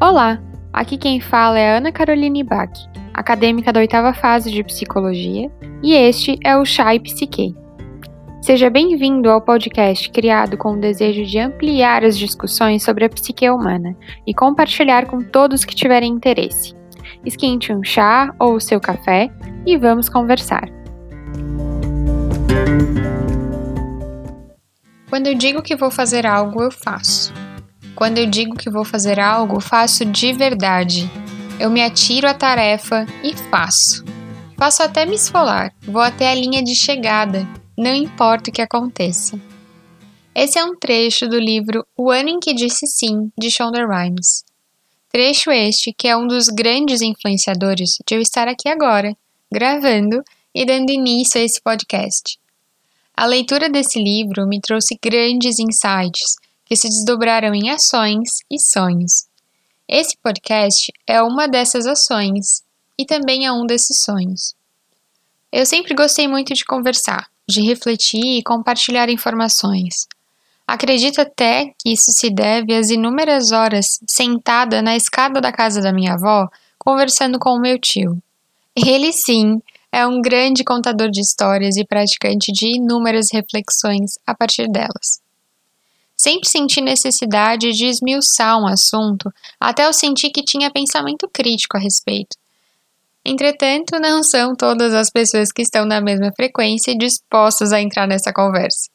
Olá, aqui quem fala é Ana Caroline Bach, acadêmica da oitava fase de psicologia, e este é o Chai Psique. Seja bem-vindo ao podcast criado com o desejo de ampliar as discussões sobre a psique humana e compartilhar com todos que tiverem interesse. Esquente um chá ou o seu café e vamos conversar. Quando eu digo que vou fazer algo, eu faço. Quando eu digo que vou fazer algo, faço de verdade. Eu me atiro à tarefa e faço. Faço até me esfolar, vou até a linha de chegada, não importa o que aconteça. Esse é um trecho do livro O Ano em que Disse Sim, de Shonda Rhimes. Trecho este que é um dos grandes influenciadores de eu estar aqui agora, gravando e dando início a esse podcast. A leitura desse livro me trouxe grandes insights que se desdobraram em ações e sonhos. Esse podcast é uma dessas ações e também é um desses sonhos. Eu sempre gostei muito de conversar, de refletir e compartilhar informações. Acredito até que isso se deve às inúmeras horas sentada na escada da casa da minha avó conversando com o meu tio. Ele sim é um grande contador de histórias e praticante de inúmeras reflexões a partir delas. Sempre senti necessidade de esmiuçar um assunto até eu senti que tinha pensamento crítico a respeito. Entretanto, não são todas as pessoas que estão na mesma frequência e dispostas a entrar nessa conversa.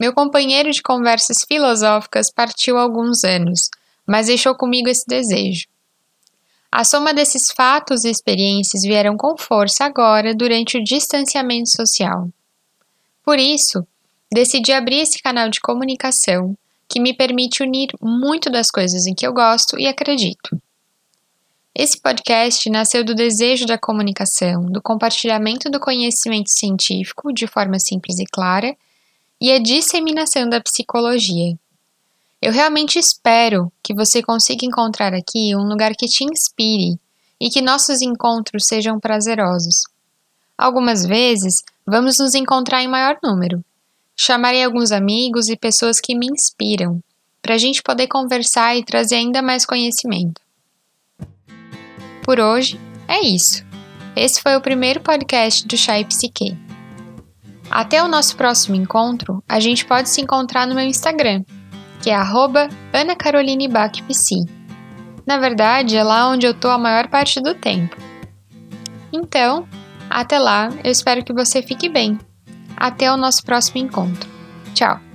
Meu companheiro de conversas filosóficas partiu há alguns anos, mas deixou comigo esse desejo. A soma desses fatos e experiências vieram com força agora durante o distanciamento social. Por isso, decidi abrir esse canal de comunicação que me permite unir muito das coisas em que eu gosto e acredito. Esse podcast nasceu do desejo da comunicação, do compartilhamento do conhecimento científico de forma simples e clara e a disseminação da psicologia. Eu realmente espero que você consiga encontrar aqui um lugar que te inspire e que nossos encontros sejam prazerosos. Algumas vezes vamos nos encontrar em maior número, Chamarei alguns amigos e pessoas que me inspiram, para a gente poder conversar e trazer ainda mais conhecimento. Por hoje, é isso. Esse foi o primeiro podcast do Chai Psique. Até o nosso próximo encontro, a gente pode se encontrar no meu Instagram, que é anacarolinebachpsi. Na verdade, é lá onde eu tô a maior parte do tempo. Então, até lá, eu espero que você fique bem. Até o nosso próximo encontro. Tchau!